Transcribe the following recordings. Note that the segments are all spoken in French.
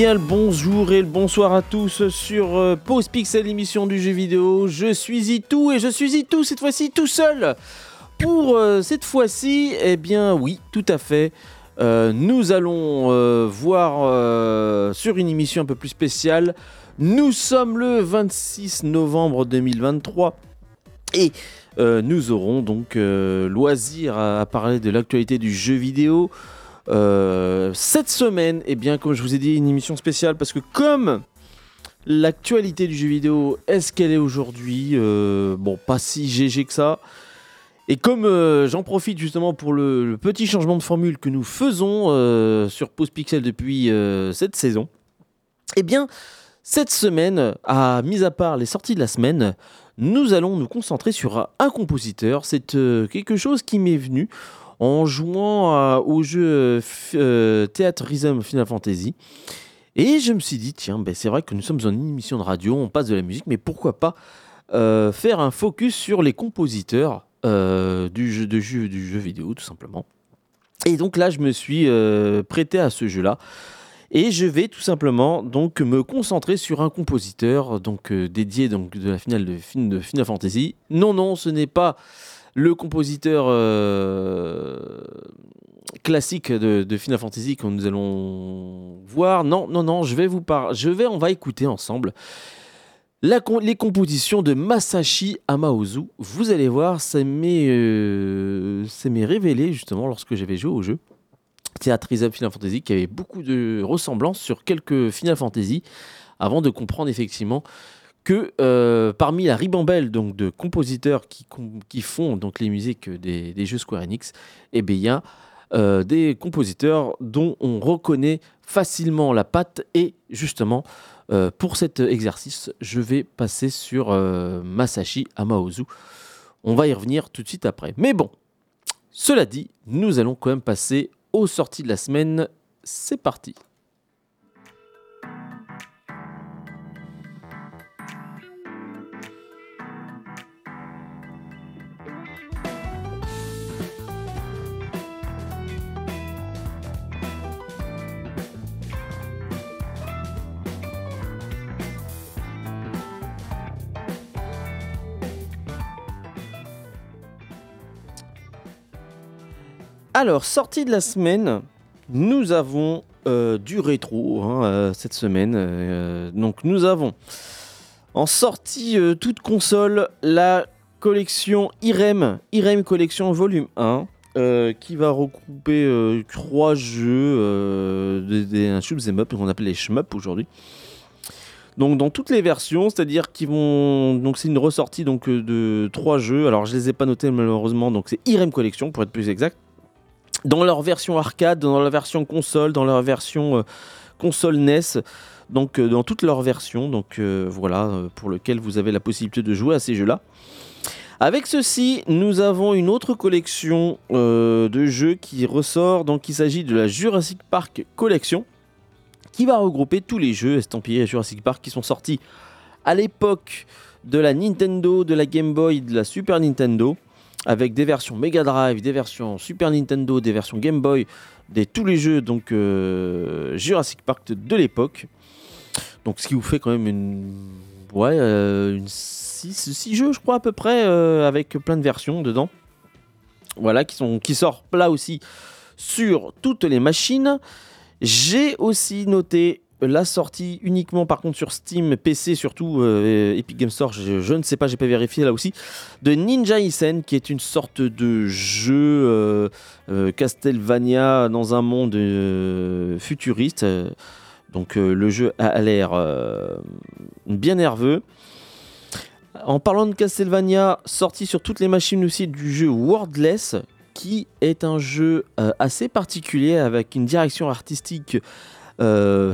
bien le bonjour et le bonsoir à tous sur euh, Pause Pixel, émission du jeu vidéo. Je suis Itou et je suis Itou cette fois-ci tout seul. Pour euh, cette fois-ci, eh bien oui, tout à fait. Euh, nous allons euh, voir sur une émission un peu plus spéciale. Nous sommes le 26 novembre 2023 et nous aurons donc loisir à parler de l'actualité du jeu vidéo. Euh, cette semaine, eh bien, comme je vous ai dit, une émission spéciale parce que comme l'actualité du jeu vidéo est ce qu'elle est aujourd'hui, euh, bon, pas si GG que ça. Et comme euh, j'en profite justement pour le, le petit changement de formule que nous faisons sur Pause Pixel depuis cette saison, eh bien, cette semaine, à mis à part les sorties de la semaine, nous allons nous concentrer sur un compositeur. C'est quelque chose qui m'est venu en jouant à- au jeu euh, euh, Theatre Rhythm Final Fantasy. Et je me suis dit, tiens, ben, c'est vrai que nous sommes en émission de radio, on passe de la musique, mais pourquoi pas euh, faire un focus sur les compositeurs euh, du, jeu, de jeu, du jeu vidéo, tout simplement. Et donc là, je me suis euh, prêté à ce jeu-là. Et je vais tout simplement donc me concentrer sur un compositeur donc euh, dédié donc de la finale de, de Final Fantasy. Non, non, ce n'est pas le compositeur euh, classique de, Final Fantasy que nous allons voir. Non, non, non, je vais vous par... je vais, on va écouter ensemble les compositions de Masashi Amaozu. Vous allez voir, ça m'est euh, ça m'est révélé justement lorsque j'avais joué au jeu. Rhythm Final Fantasy qui avait beaucoup de ressemblances sur quelques Final Fantasy avant de comprendre effectivement que euh, parmi la ribambelle donc de compositeurs qui, font donc les musiques des, jeux Square Enix, eh il y a euh, des compositeurs dont on reconnaît facilement la patte et justement euh, pour cet exercice, je vais passer sur Masashi Amaozu. On va y revenir tout de suite après. Mais bon, cela dit, nous allons quand même passer aux sorties de la semaine. C'est parti. Alors, sortie de la semaine, nous avons euh, du rétro hein, euh, cette semaine. Euh, donc, nous avons en sortie toute console la collection IREM, IREM Collection Volume 1. euh, qui va regrouper trois jeux, des, des, un shoot 'em up, qu'on appelle les shmup aujourd'hui. Donc dans toutes les versions, c'est-à-dire qu'ils vont donc c'est une ressortie de trois jeux. Alors je les ai pas notés malheureusement, donc c'est IREM Collection pour être plus exact dans leur version arcade, dans leur version console, dans leur version euh, console NES, donc euh, dans toutes leurs versions. Donc euh, voilà, pour lequel vous avez la possibilité de jouer à ces jeux-là. Avec ceci, nous avons une autre collection de jeux qui ressort. Donc il s'agit de la Jurassic Park Collection, qui va regrouper tous les jeux estampillés Jurassic Park qui sont sortis à l'époque de la Nintendo, de la Game Boy, de la Super Nintendo avec des versions Mega Drive, des versions Super Nintendo, des versions Game Boy, des tous les jeux donc euh, Jurassic Park de, l'époque. Donc ce qui vous fait quand même une ouais euh, une 6 jeux je crois à peu près euh, avec plein de versions dedans. Voilà qui sont qui sortent là aussi sur toutes les machines. J'ai aussi noté la sortie uniquement par contre sur Steam, PC surtout, euh, Epic Game Store, je, ne sais pas, j'ai pas vérifié là aussi, de Ninja Isen qui est une sorte de jeu euh, euh, Castlevania dans un monde futuriste. Donc le jeu a l'air bien nerveux. En parlant de Castlevania, sorti sur toutes les machines aussi du jeu Wordless, qui est un jeu assez particulier avec une direction artistique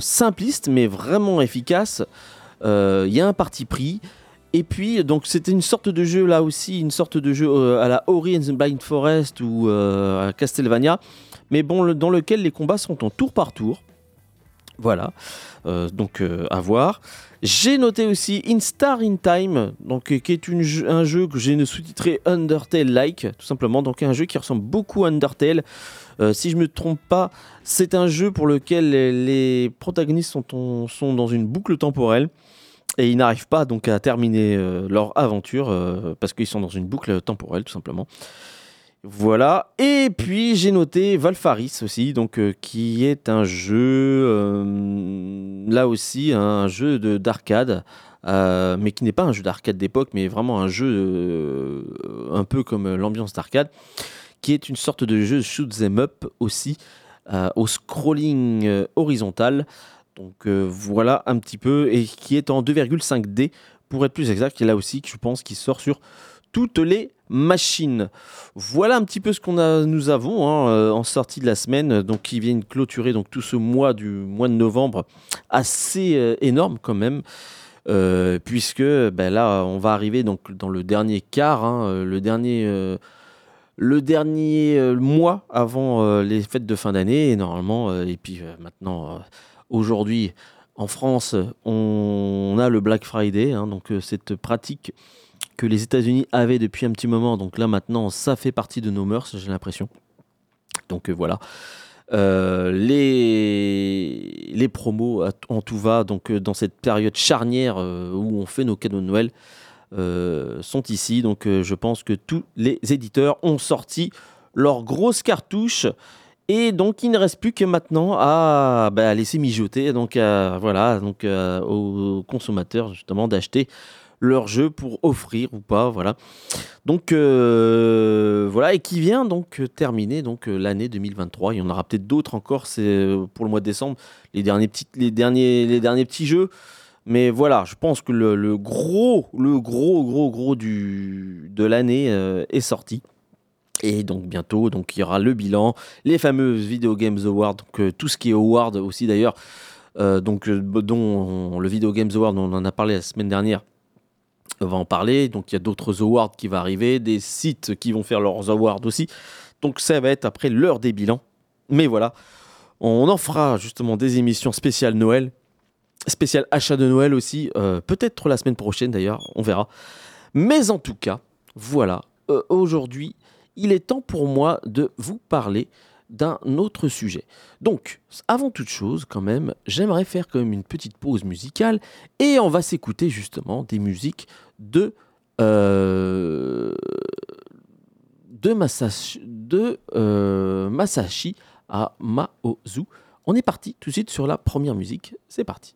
simpliste mais vraiment efficace. Euh, Il y a un parti pris. Et puis, donc, c'était une sorte de jeu là aussi, une sorte de jeu euh, à la Ori and the Blind Forest ou euh, à Castlevania, mais bon, dans lequel les combats sont en tour par tour. Voilà, Euh, donc euh, à voir. J'ai noté aussi In Star in Time, donc, euh, qui est un jeu que j'ai sous-titré Undertale-like, tout simplement. Donc un jeu qui ressemble beaucoup à Undertale, si je me trompe pas, c'est un jeu pour lequel les, protagonistes sont, dans une boucle temporelle et ils n'arrivent pas donc à terminer leur aventure parce qu'ils sont dans une boucle temporelle tout simplement. Voilà. Et puis j'ai noté Valfaris aussi, donc euh, qui est un jeu, euh, là aussi un jeu d'arcade, euh, mais qui n'est pas un jeu d'arcade d'époque, mais vraiment un jeu un peu comme l'ambiance d'arcade, qui est une sorte de jeu shoot them up aussi, au scrolling horizontal. Donc voilà un petit peu, et qui est en 2,5D pour être plus exact, et là aussi je pense qu'il sort sur toutes les machines. Voilà un petit peu ce qu'on a, nous avons hein, euh, en sortie de la semaine, donc qui vient clôturer donc tout ce mois du mois de novembre, assez euh, énorme quand même. Euh, puisque ben là on va arriver donc dans le dernier quart, hein, le dernier le dernier mois avant les fêtes de fin d'année et normalement et puis maintenant aujourd'hui en France on, a le Black Friday hein, donc cette pratique que les États-Unis avaient depuis un petit moment. Donc là, maintenant, ça fait partie de nos mœurs, j'ai l'impression. Donc euh, voilà. Euh, les, les promos en tout va, donc euh, dans cette période charnière où on fait nos cadeaux de Noël, sont ici. Donc je pense que tous les éditeurs ont sorti leurs grosses cartouches. Et donc, il ne reste plus que maintenant à, bah, laisser mijoter donc, voilà, donc, aux consommateurs justement d'acheter leur jeu pour offrir ou pas, voilà. Donc euh, voilà, et qui vient donc terminer donc euh, l'année 2023. Il y en aura peut-être d'autres encore, c'est euh, pour le mois de décembre, les derniers petits, les derniers, les derniers petits jeux. Mais voilà, je pense que le, gros, le gros, gros, gros du, de l'année est sorti. Et donc bientôt, donc il y aura le bilan, les fameuses Video Games Awards, donc tout ce qui est award aussi d'ailleurs, donc dont le Video Games Award, on en a parlé la semaine dernière, va en parler. Donc il y a d'autres awards qui vont arriver, des sites qui vont faire leurs awards aussi. Donc ça va être après l'heure des bilans. Mais voilà, on en fera justement des émissions spéciales Noël, spéciales achat de Noël aussi, euh, peut-être la semaine prochaine d'ailleurs, on verra. Mais en tout cas, voilà, euh, aujourd'hui, il est temps pour moi de vous parler d'un autre sujet. Donc, avant toute chose, quand même, j'aimerais faire quand même une petite pause musicale et on va s'écouter justement des musiques de euh, de, Masashi, Masashi à Maozu. On est parti tout de suite sur la première musique. C'est parti.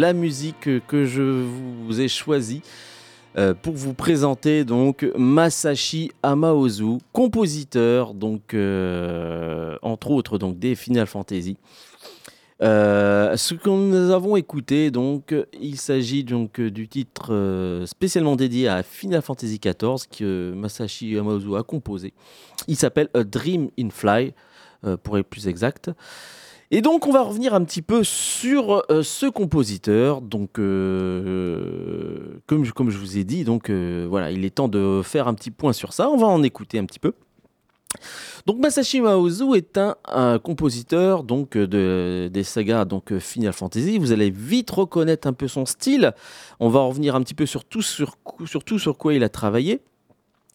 La musique que je vous ai choisie euh, pour vous présenter donc Masashi Amaozu, compositeur donc euh, entre autres donc des Final Fantasy. ce que nous avons écouté donc il s'agit donc du titre spécialement dédié à Final Fantasy XIV que Masashi Amaozu a composé. Il s'appelle A Dream in Fly pour être plus exact. Et donc on va revenir un petit peu sur euh, ce compositeur. Donc euh, comme, je, vous ai dit, donc euh, voilà, il est temps de faire un petit point sur ça. On va en écouter un petit peu. Donc Masashi Maozu est un, compositeur donc de, des sagas donc Final Fantasy. Vous allez vite reconnaître un peu son style. On va revenir un petit peu sur, sur, tout sur quoi il a travaillé.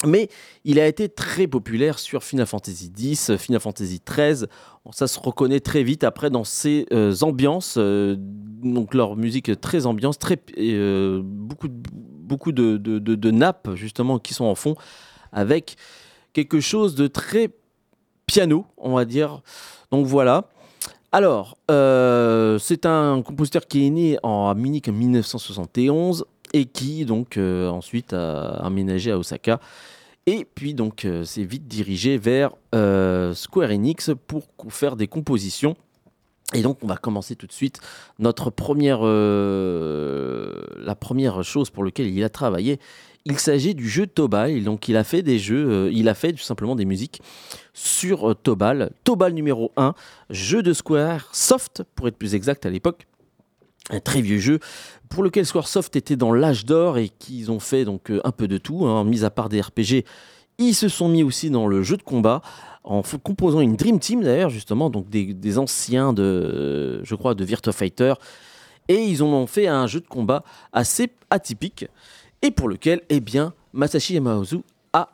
Mais il a été très populaire sur Final Fantasy X, Final Fantasy XIII. Ça se reconnaît très vite après dans ces euh, ambiances, euh, donc leur musique très ambiance, très, euh, beaucoup, beaucoup de, de, nappes justement qui sont en fond, avec quelque chose de très piano, on va dire. Donc voilà. Alors, c'est un compositeur qui est né en Munich en 1971 et qui donc ensuite a aménagé à Osaka et puis donc euh, c'est vite dirigé vers euh, Square Enix pour faire des compositions. Et donc on va commencer tout de suite notre première, euh, la première chose pour laquelle il a travaillé. Il s'agit du jeu Tobal. Donc il a fait des jeux, il a fait tout simplement des musiques sur Tobal. Tobal numéro 1, jeu de Square Soft pour être plus exact à l'époque un très vieux jeu pour lequel Squaresoft était dans l'âge d'or et qu'ils ont fait donc euh, un peu de tout, hein, mis à part des RPG. Ils se sont mis aussi dans le jeu de combat en composant une Dream Team d'ailleurs justement donc des, anciens de Virtua Fighter et ils ont fait un jeu de combat assez atypique et pour lequel eh bien Masashi Yamaozu a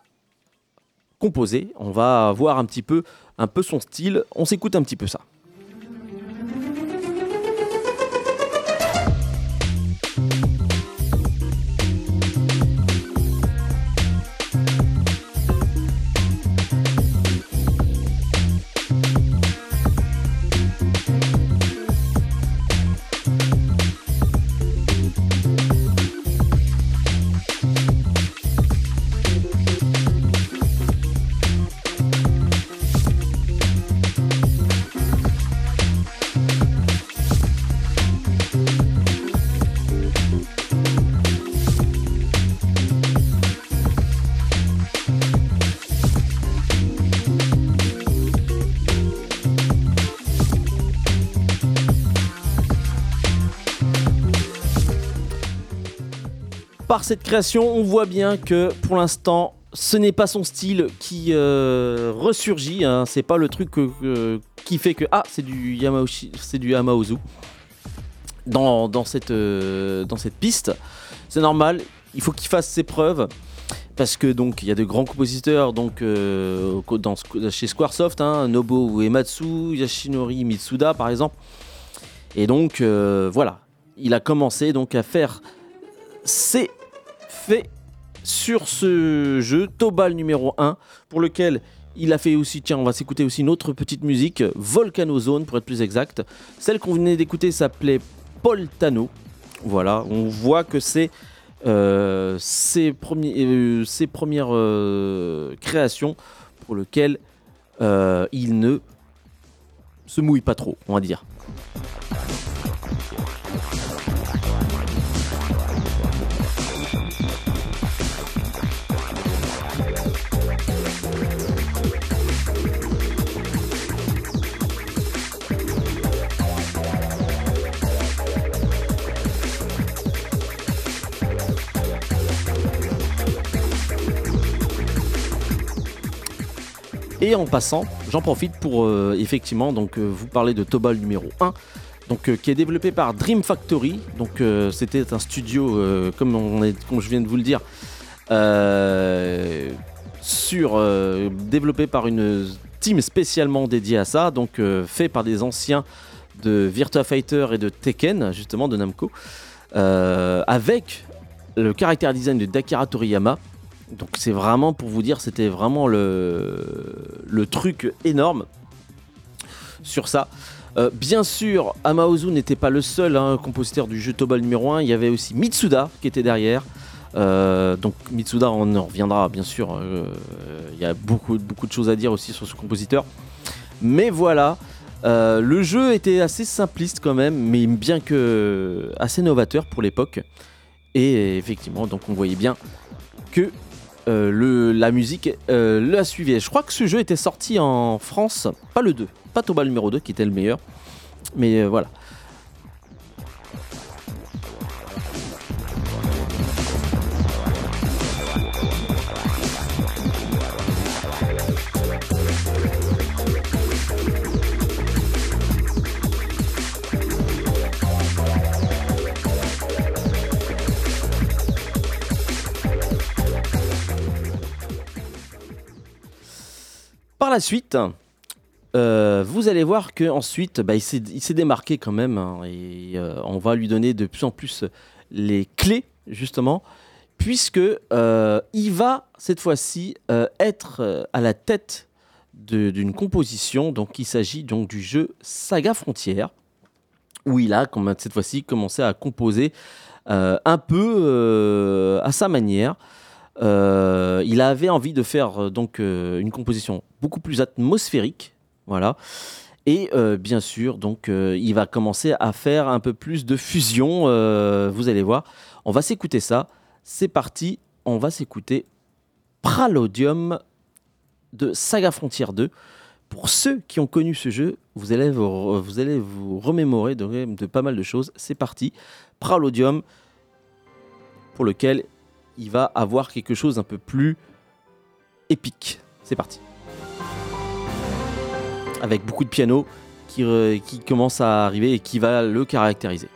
composé. On va voir un petit peu un peu son style. On s'écoute un petit peu ça. Par cette création, on voit bien que pour l'instant, ce n'est pas son style qui euh, ressurgit. Hein. C'est pas le truc qui fait que ah c'est du Yamaoshi, c'est du Yamaozu dans, cette euh, dans cette piste. C'est normal. Il faut qu'il fasse ses preuves parce que donc il y a de grands compositeurs donc euh, dans, chez Squaresoft, hein, Nobuo Uematsu, Yashinori Mitsuda par exemple. Et donc voilà, il a commencé donc à faire ses fait sur ce jeu, Tobal numéro 1, pour lequel il a fait aussi, tiens, on va s'écouter aussi une autre petite musique, Volcano Zone pour être plus exact. Celle qu'on venait d'écouter s'appelait Poltano. Voilà, on voit que c'est euh, ses, euh, premières euh, créations pour lesquelles il ne se mouille pas trop, on va dire. Et en passant, j'en profite pour euh, effectivement donc, euh, vous parler de Tobal numéro 1. Donc, euh, qui est développé par Dream Factory. Donc, c'était un studio, comme, je viens de vous le dire, sûr développé par une team spécialement dédiée à ça, donc fait par des anciens de Virtua Fighter et de Tekken, justement de Namco, avec le caractère design de Dakira Toriyama. Donc c'est vraiment pour vous dire, c'était vraiment le, truc énorme sur ça. Euh, bien sûr, Amaozu n'était pas le seul hein, compositeur du jeu Tobal numéro 1, il y avait aussi Mitsuda qui était derrière. Euh, donc Mitsuda, on en reviendra bien sûr, euh, il y a beaucoup, beaucoup de choses à dire aussi sur ce compositeur. Mais voilà, le jeu était assez simpliste quand même, mais bien que assez novateur pour l'époque. Et effectivement, donc on voyait bien que le, la musique la suivait. Je crois que ce jeu était sorti en France, pas le 2, pas Tobal numéro 2 qui était le meilleur. Mais euh, voilà. Par la suite, euh, vous allez voir que ensuite, bah, il s'est démarqué quand même, hein, et euh, on va lui donner de plus en plus les clés justement, puisque euh, il va cette fois-ci être à la tête d'une composition. Donc, il s'agit donc du jeu Saga Frontière, où il a cette fois-ci commencé à composer un peu à sa manière. Il avait envie de faire donc une composition beaucoup plus atmosphérique, voilà. Et euh, bien sûr, donc, euh, il va commencer à faire un peu plus de fusion. Euh, vous allez voir. On va s'écouter ça. C'est parti. On va s'écouter Pralodium de Saga Frontier 2. Pour ceux qui ont connu ce jeu, vous allez vous, vous, allez vous remémorer de, de pas mal de choses. C'est parti. Pralodium, pour lequel il va avoir quelque chose un peu plus épique. C'est parti avec beaucoup de piano qui, qui commence à arriver et qui va le caractériser.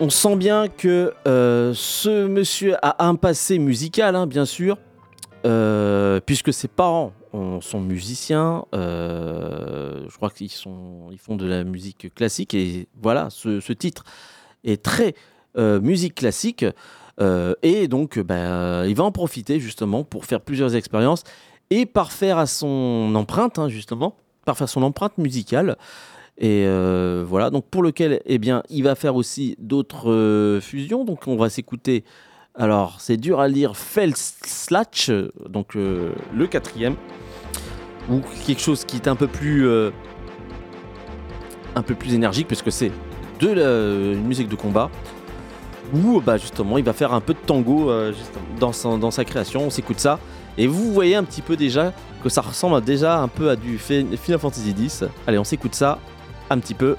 On sent bien que euh, ce monsieur a un passé musical, hein, bien sûr, euh, puisque ses parents sont musiciens. Euh, je crois qu'ils ils font de la musique classique et voilà, ce, titre est très musique classique. et donc, bah, il va en profiter justement pour faire plusieurs expériences et parfaire à son empreinte, hein, justement, parfaire son empreinte musicale. Et euh, voilà, donc pour lequel, eh bien, il va faire aussi d'autres euh, fusions. Donc on va s'écouter. Alors, c'est dur à lire, Felslatch, donc euh, le quatrième, ou quelque chose qui est un peu plus, un peu plus énergique, puisque c'est de la musique de combat. Où bah, justement, il va faire un peu de tango dans, dans sa création. On s'écoute ça. Et vous voyez un petit peu déjà que ça ressemble déjà un peu à du Final Fantasy X. Allez, on s'écoute ça un petit peu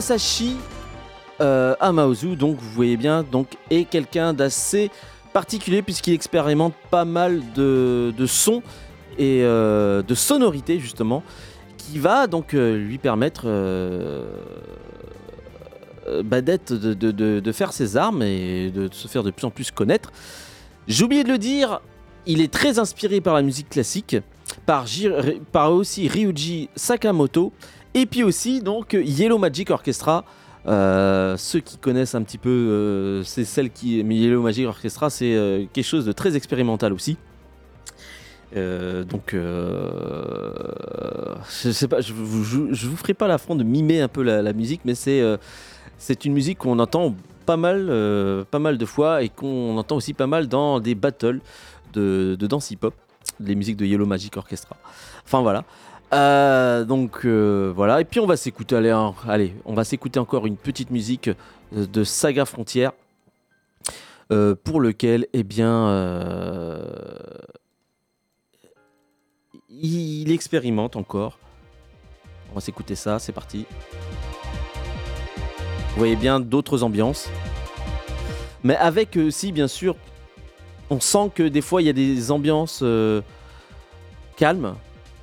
Masashi euh, Amaozu, donc vous voyez bien, donc est quelqu'un d'assez particulier puisqu'il expérimente pas mal de, sons et euh, de sonorités justement qui va donc euh, lui permettre euh, d'être- de, faire ses armes et de se faire de plus en plus connaître. J'ai oublié de le dire, il est très inspiré par la musique classique, par aussi Ryuji Sakamoto et puis aussi donc Yellow Magic Orchestra. Euh, ceux qui connaissent un petit peu, euh, c'est celle qui. Mais Yellow Magic Orchestra, c'est euh, quelque chose de très expérimental aussi. Donc, je sais pas, je vous, vous ferai pas l'affront de mimer un peu la, musique, mais c'est c'est une musique qu'on entend pas mal, pas mal de fois et qu'on entend aussi pas mal dans des battles de, de danse hip-hop, les musiques de Yellow Magic Orchestra. Enfin voilà. Euh, donc euh, voilà, et puis on va s'écouter, allez, on va s'écouter encore une petite musique euh, de Saga Frontière, pour lequel, eh bien, il, expérimente encore. On va s'écouter ça, c'est parti. Vous voyez bien d'autres ambiances, mais avec aussi, bien sûr, on sent que des fois il y a des ambiances calmes.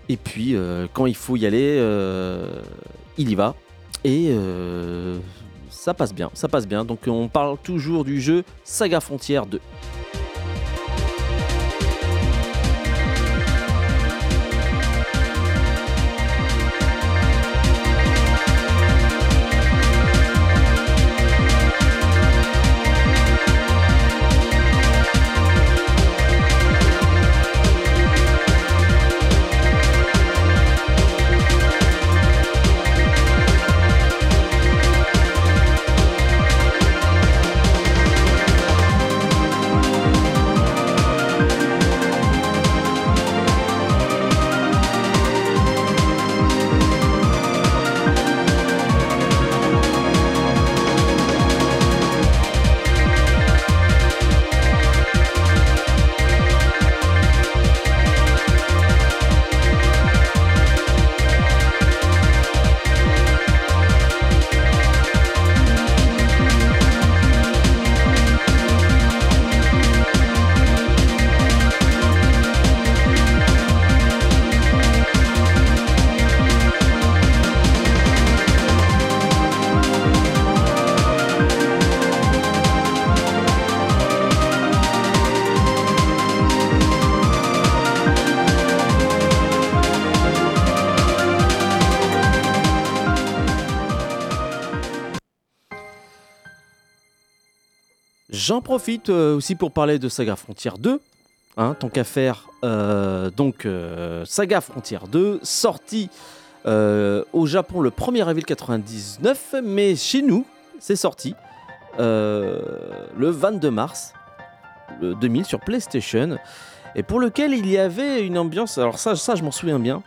Et puis, euh, quand il faut y aller, euh, il y va. Et euh, ça passe bien, ça passe bien. Donc, on parle toujours du jeu Saga Frontière 2. J'en profite euh, aussi pour parler de Saga Frontière 2. Hein, tant qu'à faire, euh, donc euh, Saga Frontière 2, sorti au Japon le 1er avril 99, mais chez nous, c'est sorti le 22 mars le 2000 sur PlayStation, et pour lequel il y avait une ambiance. Alors ça, ça je m'en souviens bien.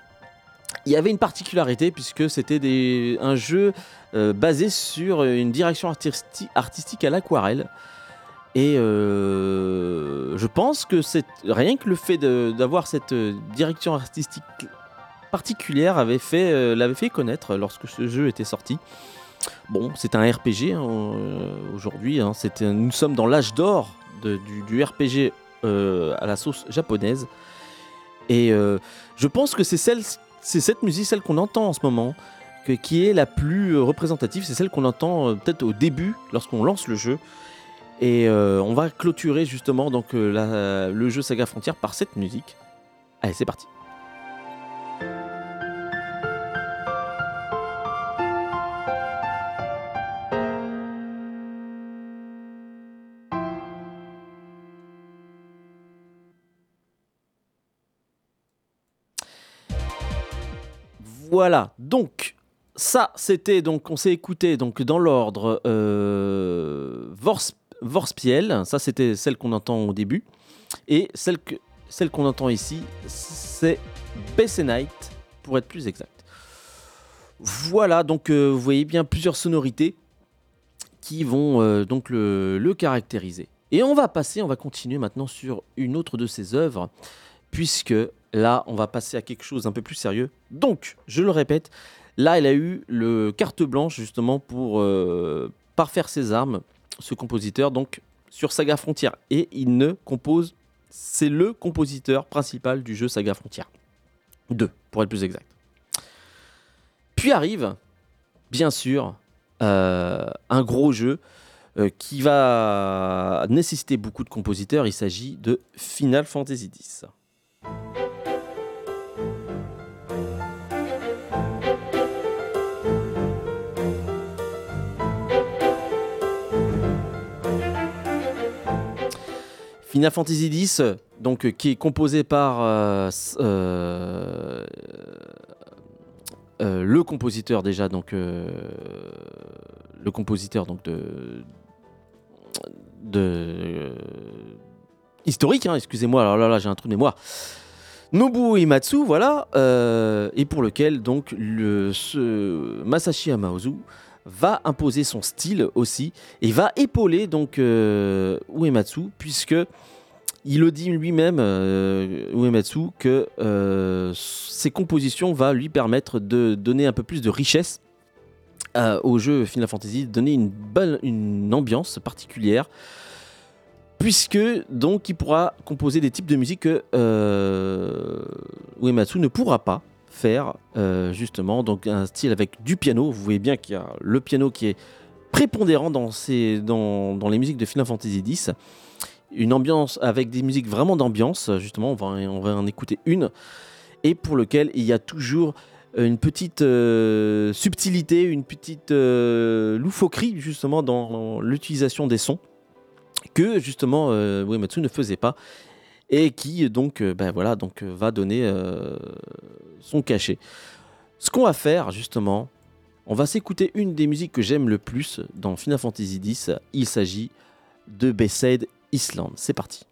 Il y avait une particularité puisque c'était un jeu basé sur une direction artisti- artistique à l'aquarelle. Et euh, je pense que rien que le fait d'avoir cette euh, direction artistique particulière fait, euh, l'avait fait connaître lorsque ce jeu était sorti. Bon, c'est un RPG hein, aujourd'hui. hein, nous sommes dans l'âge d'or du, RPG à la sauce japonaise. Et je pense que c'est cette musique, celle qu'on entend en ce moment, qui est la plus représentative. C'est celle qu'on entend peut-être au début, lorsqu'on lance le jeu. Et euh, on va clôturer justement donc euh, le jeu Saga Frontière par cette musique. Allez, c'est parti. Voilà, donc ça c'était donc on s'est écouté donc dans l'ordre euh, Vorspiel, ça c'était celle qu'on entend au début, et celle qu'on entend ici c'est Bessenite pour être plus exact. Voilà donc euh, vous voyez bien plusieurs sonorités qui vont euh, donc le, caractériser. Et on va passer, on va continuer maintenant sur une autre de ses œuvres, puisque là, on va passer à quelque chose un peu plus sérieux. Donc, je le répète, Là, il a eu le carte blanche justement pour euh, parfaire ses armes, ce compositeur, donc sur Saga Frontière. Et il ne compose, c'est le compositeur principal du jeu Saga Frontière. 2, pour être plus exact. Puis arrive, bien sûr, euh, un gros jeu euh, qui va nécessiter beaucoup de compositeurs. Il s'agit de Final Fantasy X. Final Fantasy X, donc qui est composé par euh, euh, euh, le compositeur déjà, donc le compositeur donc de historique, hein, excusez-moi, alors là, là j'ai un trou de mémoire. Nobuo Uematsu, voilà, et pour lequel donc le, Masashi Amaozu va imposer son style aussi et va épauler donc euh, Uematsu puisque il le dit lui-même euh, Uematsu que euh, ses compositions va lui permettre de donner un peu plus de richesse au jeu Final Fantasy, de donner une bonne une ambiance particulière puisque donc il pourra composer des types de musique que Uematsu ne pourra pas faire euh, justement. Donc un style avec du piano. Vous voyez bien qu'il y a le piano qui est prépondérant dans, dans, dans les musiques de Final Fantasy X. Une ambiance avec des musiques vraiment d'ambiance justement. On va, on va en écouter une. Et pour lequel il y a toujours une petite euh, subtilité une petite euh, loufoquerie justement dans l'utilisation des sons que justement euh, Uematsu ne faisait pas et qui donc euh, ben voilà donc euh, va donner euh, son cachet. Ce qu'on va faire justement, on va s'écouter une des musiques que j'aime le plus dans Final Fantasy X. Il s'agit de Bayside Island. C'est parti.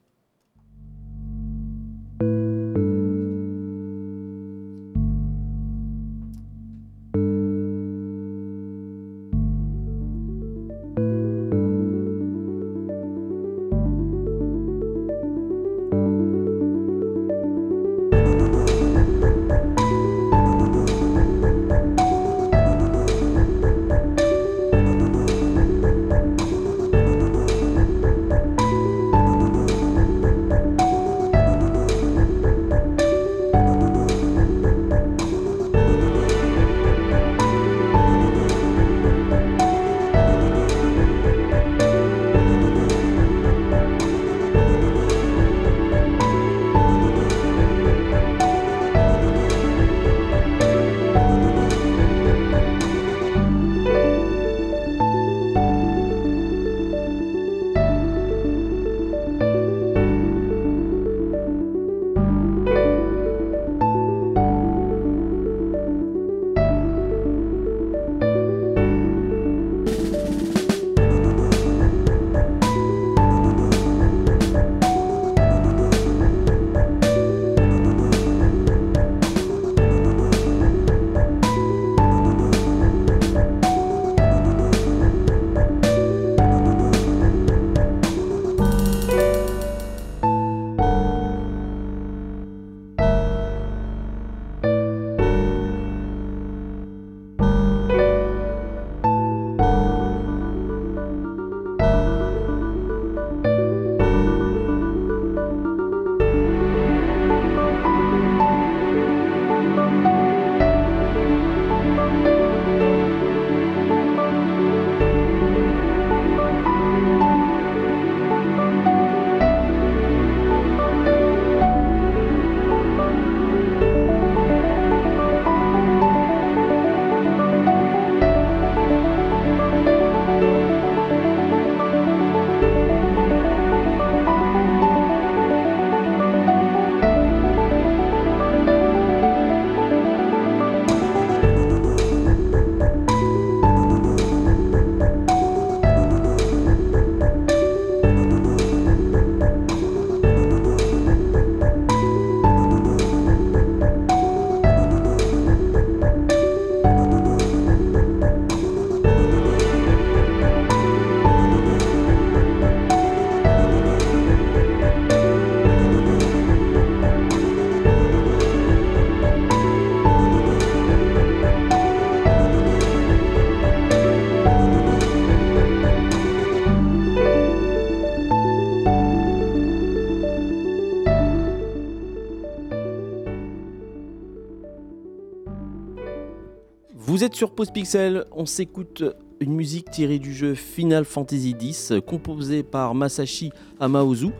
Sur Pause Pixel, on s'écoute une musique tirée du jeu Final Fantasy X, composée par Masashi Amaozu.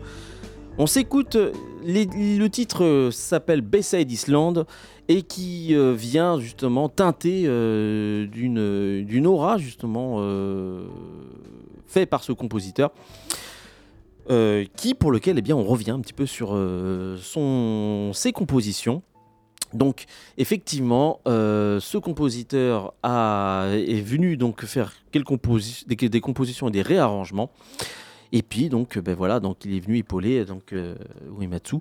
On s'écoute, le titre s'appelle Bayside Island et qui euh, vient justement teinter euh, d'une aura justement euh, fait par ce compositeur. qui pour lequel eh bien, on revient un petit peu sur son, ses compositions. Donc effectivement, ce compositeur a, est venu donc faire des, compositions et des réarrangements. Et puis donc ben voilà, donc il est venu épauler donc Uematsu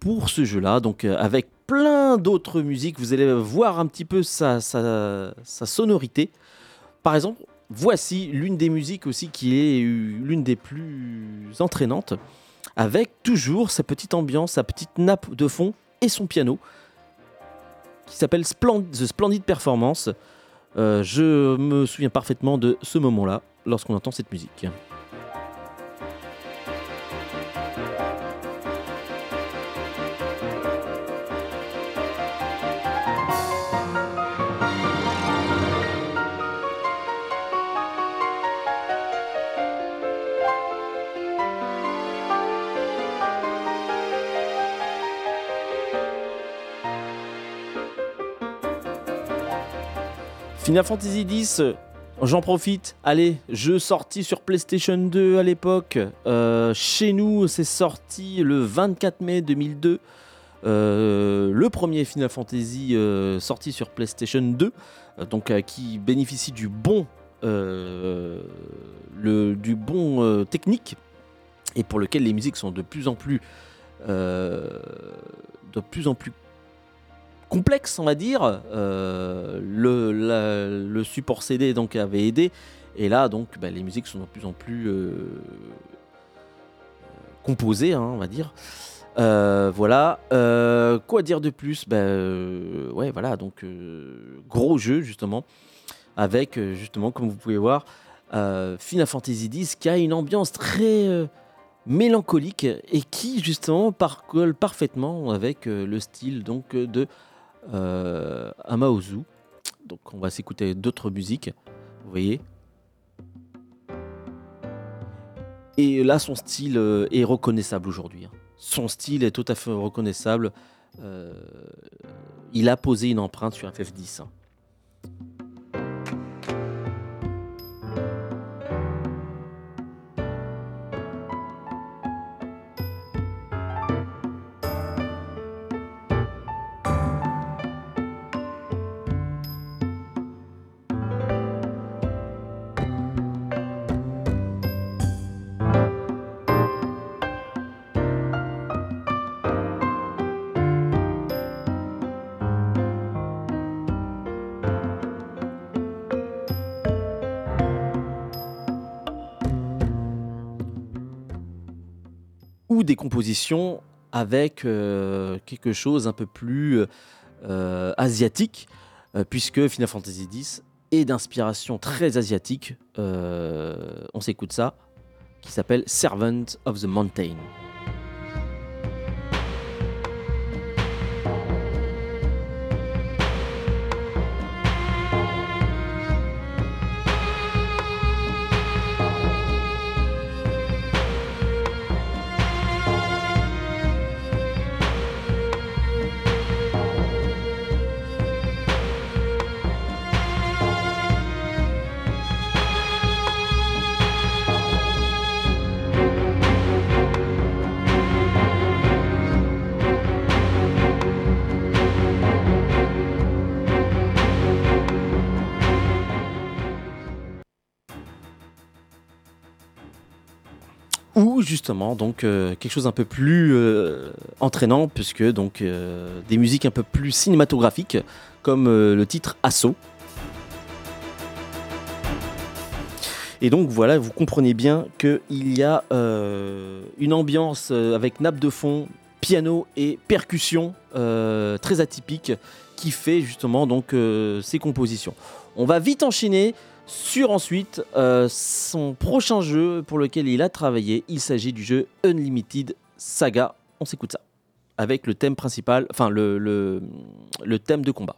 pour ce jeu-là, donc avec plein d'autres musiques. Vous allez voir un petit peu sa, sonorité. Par exemple, voici l'une des musiques aussi qui est l'une des plus entraînantes, avec toujours sa petite ambiance, sa petite nappe de fond et son piano, qui s'appelle The Splendid Performance. Euh, je me souviens parfaitement de ce moment-là lorsqu'on entend cette musique. Final Fantasy X, j'en profite. Allez, jeu sorti sur PlayStation 2 à l'époque. Euh, chez nous, c'est sorti le 24 mai 2002. Euh, le premier Final Fantasy euh, sorti sur PlayStation 2, donc qui bénéficie du bon, le, du bon technique et pour lequel les musiques sont de plus en plus, de plus en plus complexe, on va dire. Euh, le, support CD donc avait aidé, et là donc bah, les musiques sont de plus en plus euh, composées, hein, on va dire. Euh, voilà. quoi dire de plus? Ben ouais, voilà. Donc gros jeu justement, avec justement comme vous pouvez voir, Final Fantasy X qui a une ambiance très mélancolique et qui justement parcolle parfaitement avec le style donc de euh, Amaozu. Donc on va s'écouter d'autres musiques, vous voyez. Et là, son style euh, est reconnaissable aujourd'hui. Hein. Son style est tout à fait reconnaissable. Euh, il a posé une empreinte sur FF10. Des compositions avec euh, quelque chose un peu plus euh, asiatique, euh, puisque Final Fantasy X est d'inspiration très asiatique. on s'écoute ça, qui s'appelle Servant of the Mountain. Donc euh, quelque chose un peu plus euh, entraînant puisque donc euh, des musiques un peu plus cinématographiques comme le titre Assaut. Et donc voilà, vous comprenez bien qu'il y a une ambiance avec nappe de fond, piano et percussion très atypique qui fait justement donc ces compositions. On va vite enchaîner sur ensuite euh, son prochain jeu pour lequel il a travaillé. Il s'agit du jeu Unlimited Saga. On s'écoute ça. Avec le thème principal, enfin le, le thème de combat.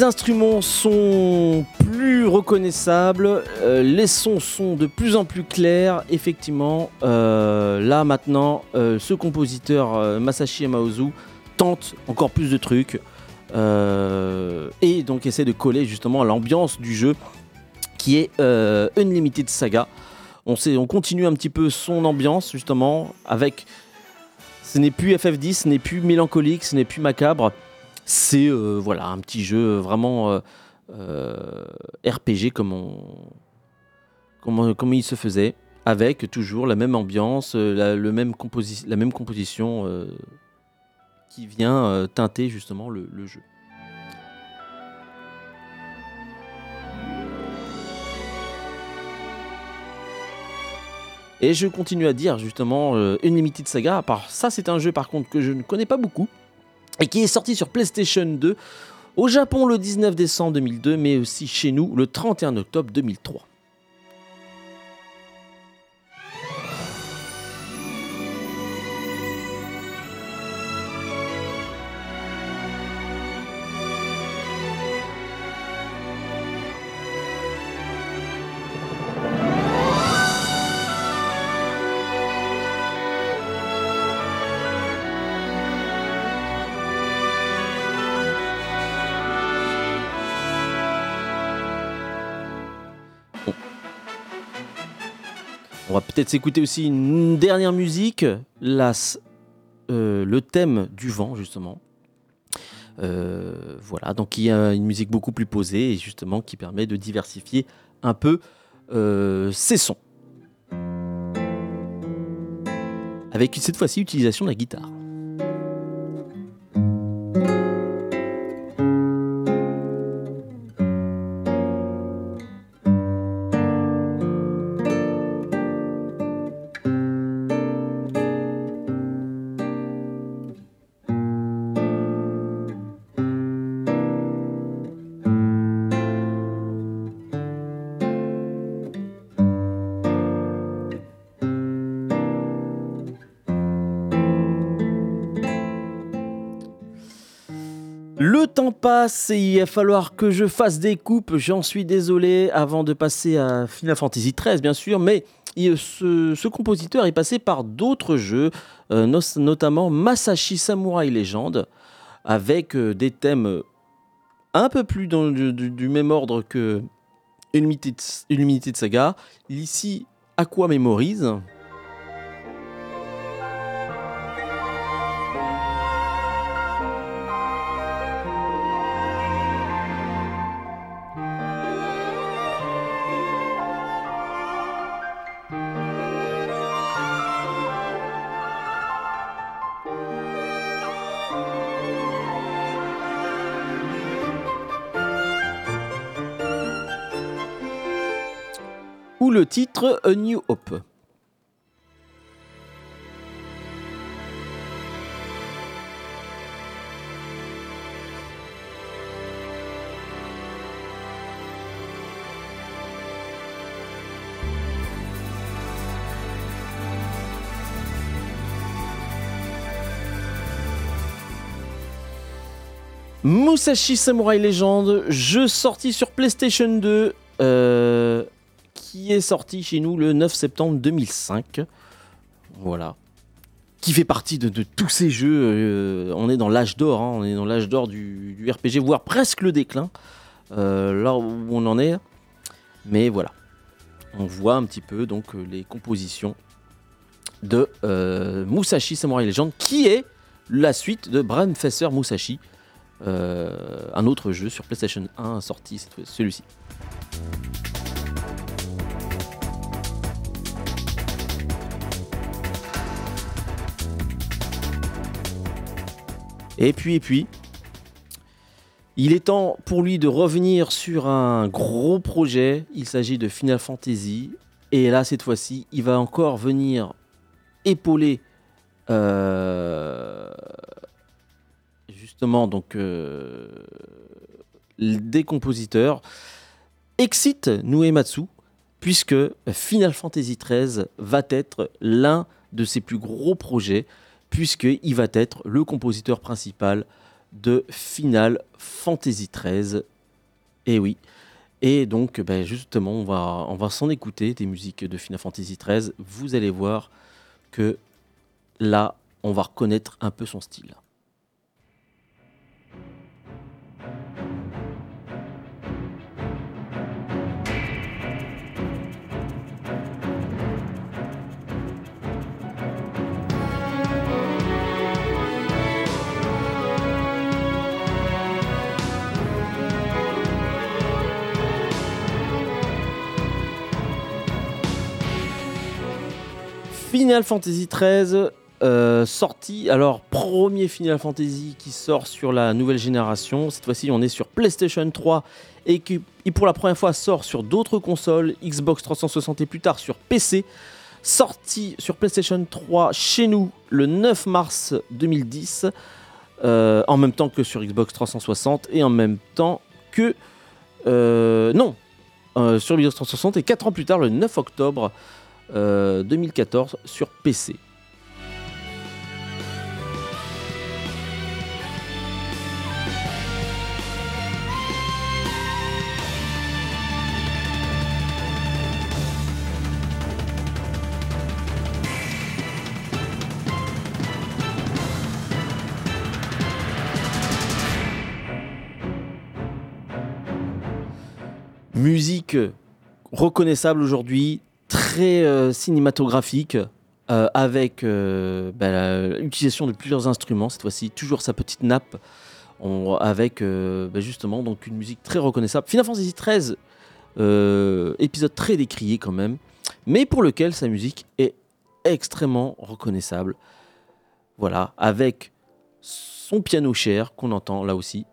Les instruments sont plus reconnaissables, euh, les sons sont de plus en plus clairs. Effectivement, euh, là maintenant, euh, ce compositeur Masashi Emaozu tente encore plus de trucs et donc essaie de coller justement à l'ambiance du jeu qui est Unlimited Saga. On, sait, on continue un petit peu son ambiance justement avec. Ce n'est plus FF10, ce n'est plus mélancolique, ce n'est plus macabre c'est euh, voilà un petit jeu vraiment euh, euh, RPG comme comme, il se faisait, avec toujours la même ambiance, la, même composition qui vient teinter justement le, jeu. Et je continue à dire justement Unlimited Saga, à part ça c'est un jeu par contre que je ne connais pas beaucoup, et qui est sorti sur PlayStation 2 au Japon le 19 décembre 2002, mais aussi chez nous le 31 octobre 2003. Peut-être s'écouter aussi une dernière musique, euh, le thème du vent justement. Euh, voilà, donc il y a une musique beaucoup plus posée et justement qui permet de diversifier un peu euh, ses sons. Avec cette fois-ci utilisation de la guitare. Passe et il va falloir que je fasse des coupes. J'en suis désolé avant de passer à Final Fantasy XIII, bien sûr, mais ce, compositeur est passé par d'autres jeux, euh, notamment Masashi Samurai Legend, avec euh, des thèmes un peu plus du, même ordre que Unlimited, Saga. Ici, Aqua Memories. Le titre A New Hope. Musashi Samurai Legend, jeu sorti sur PlayStation 2 euh, qui est sorti chez nous le 9 septembre 2005. Voilà. Qui fait partie de, tous ces jeux. Euh, on est dans l'âge d'or, hein. on est dans l'âge d'or du, RPG, voire presque le déclin. Euh, là où on en est. Mais voilà. On voit un petit peu donc euh, les compositions de Musashi Samurai Legend, qui est la suite de Bram Fesser Musashi, un autre jeu sur PlayStation 1 sorti celui-ci. Et puis, il est temps pour lui de revenir sur un gros projet. Il s'agit de Final Fantasy. Et là, cette fois-ci, il va encore venir épauler euh, justement donc euh, des compositeurs. Excite Nuematsu, puisque Final Fantasy XIII va être l'un de ses plus gros projets puisqu'il va être le compositeur principal de Final Fantasy XIII. Et oui. Et donc, ben, justement, on va, on va s'en écouter des musiques de Final Fantasy XIII. Vous allez voir que là, on va reconnaître un peu son style. Final Fantasy XIII, euh, sorti, alors premier Final Fantasy qui sort sur la nouvelle génération. Cette fois-ci, on est sur PlayStation 3 et qui pour la première fois sort sur d'autres consoles, Xbox 360 et plus tard sur PC. Sorti sur PlayStation 3 chez nous le 9 mars 2010, euh, en même temps que sur Xbox 360 et en même temps que. Euh, non, sur Xbox 360 et 4 ans plus tard, le 9 octobre 2014 euh, sur PC. Musique reconnaissable aujourd'hui, très euh, cinématographique. Euh, avec euh, bah, l'utilisation de plusieurs instruments, cette fois-ci toujours sa petite nappe, avec bah, justement donc une musique très reconnaissable. Final Fantasy XIII, épisode très décrié quand même, mais pour lequel sa musique est extrêmement reconnaissable. Voilà, avec son piano cher qu'on entend là aussi.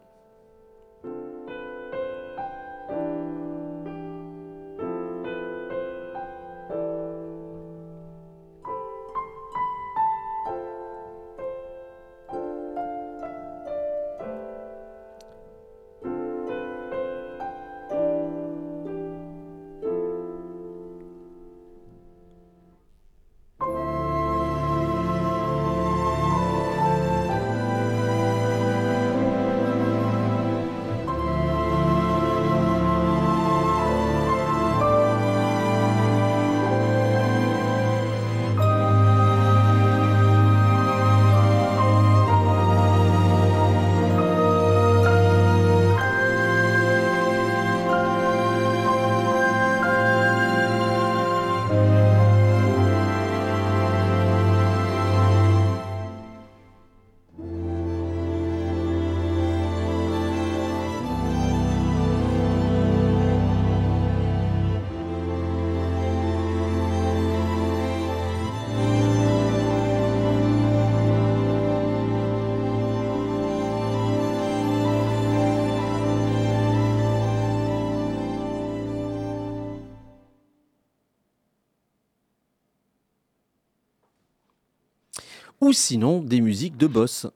Ou sinon des musiques de boss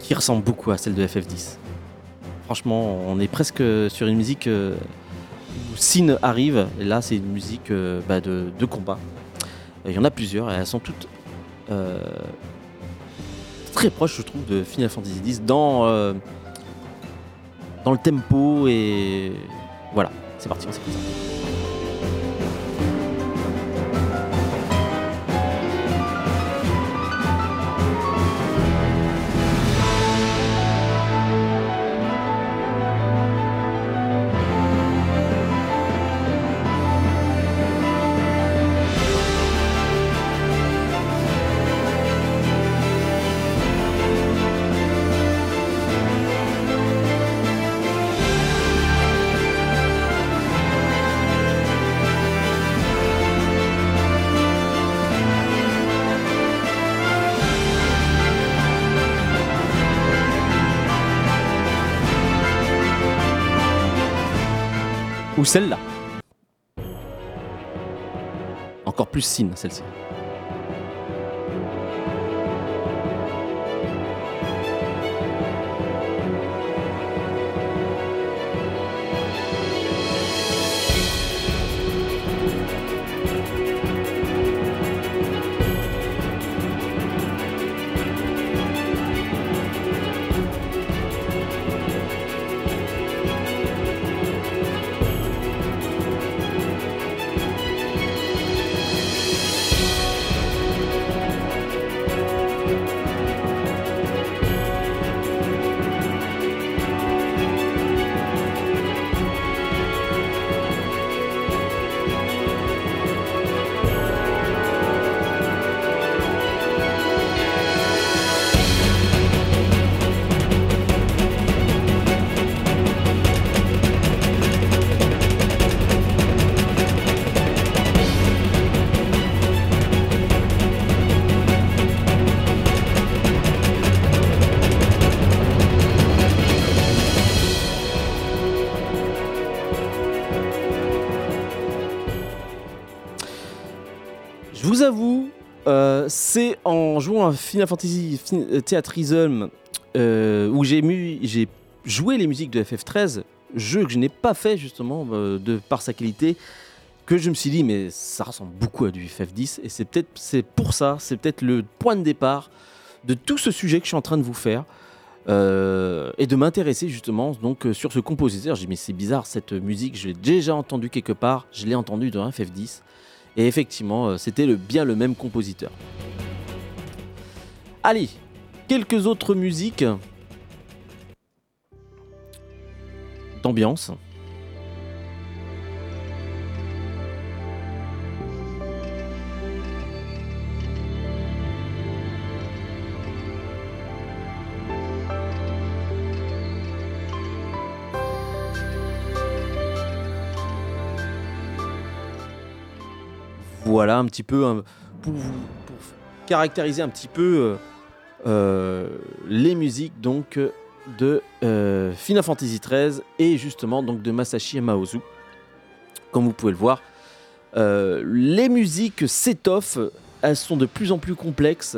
qui ressemblent beaucoup à celle de FF10. Franchement, on est presque sur une musique euh, où Sin arrive, et là c'est une musique euh, bah, de, combat. Il y en a plusieurs, et elles sont toutes euh, très proches, je trouve, de Final Fantasy X dans, le tempo, et voilà, c'est parti, on s'écoute ça. Celle-là. Encore plus sin, celle-ci. Avoue, euh, c'est en jouant à Final Fantasy Theatrism euh, où j'ai j'ai joué les musiques de FF13, jeu que je n'ai pas fait justement euh, de par sa qualité, que je me suis dit mais ça ressemble beaucoup à du FF10 et c'est peut-être c'est pour ça, c'est peut-être le point de départ de tout ce sujet que je suis en train de vous faire. et de m'intéresser justement donc sur ce compositeur. J'ai dit mais c'est bizarre cette musique, je l'ai déjà entendue quelque part, je l'ai entendue dans FF10 et effectivement, euh, c'était bien le même compositeur. Allez, quelques autres musiques d'ambiance. Voilà un petit peu pour, caractériser un petit peu euh, euh, les musiques donc de euh, Final Fantasy XIII et justement donc de Masashi Maozu. Comme vous pouvez le voir, les musiques s'étoffent, elles sont de plus en plus complexes,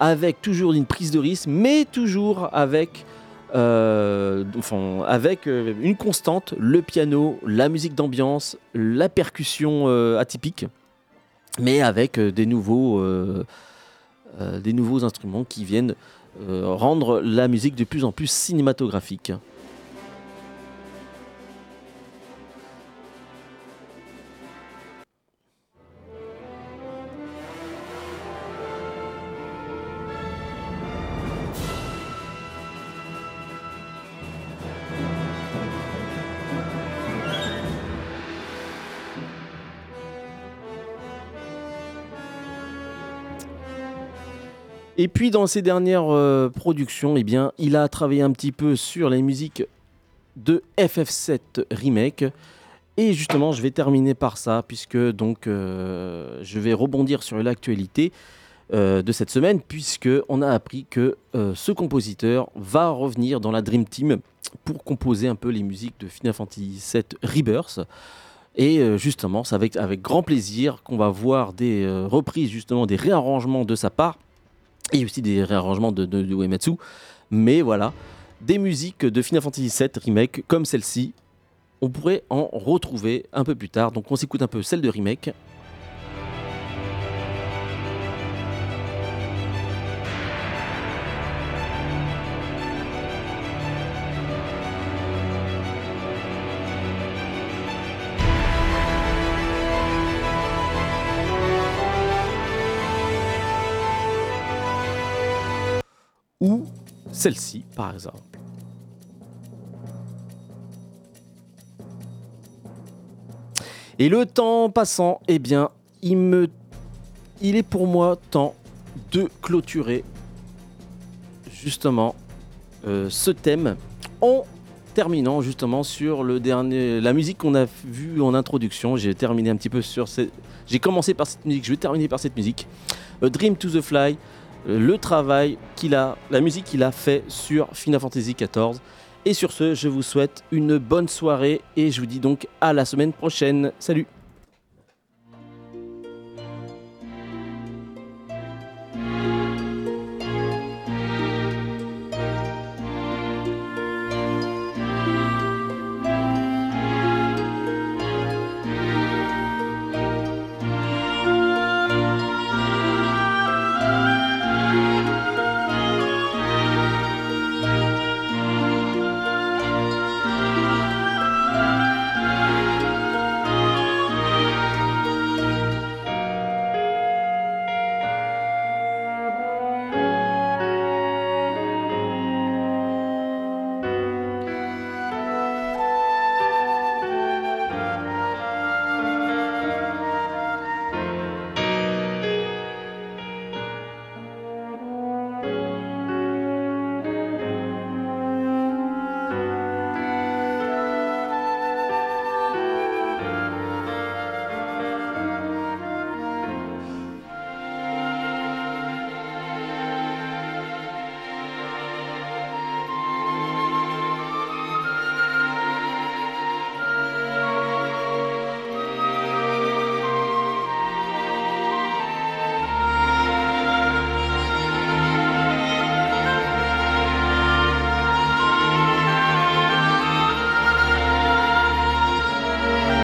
avec toujours une prise de risque, mais toujours avec enfin, avec euh, une constante, le piano, la musique d'ambiance, la percussion euh, atypique, mais avec des nouveaux instruments qui viennent rendre la musique de plus en plus cinématographique. Et puis dans ses dernières euh, productions, eh bien, il a travaillé un petit peu sur les musiques de FF7 Remake. Et justement, je vais terminer par ça, puisque donc euh, je vais rebondir sur l'actualité euh, de cette semaine, puisque on a appris que ce compositeur va revenir dans la Dream Team pour composer un peu les musiques de Final Fantasy VII Rebirth. Et justement, c'est avec, avec grand plaisir qu'on va voir des reprises, justement des réarrangements de sa part et aussi des réarrangements de, de. Mais voilà, des musiques de Final Fantasy VII Remake comme celle-ci, on pourrait en retrouver un peu plus tard. Donc on s'écoute un peu celle de Remake. Celle-ci par exemple. Et le temps passant, eh bien, il me il est pour moi temps de clôturer justement euh, ce thème en terminant justement sur le dernier la musique qu'on a vue en introduction. J'ai terminé un petit peu sur cette j'ai commencé par cette musique, je vais terminer par cette musique. Dream to the Fly le travail qu'il a, la musique qu'il a fait sur Final Fantasy XIV. Et sur ce, je vous souhaite une bonne soirée et je vous dis donc à la semaine prochaine. Salut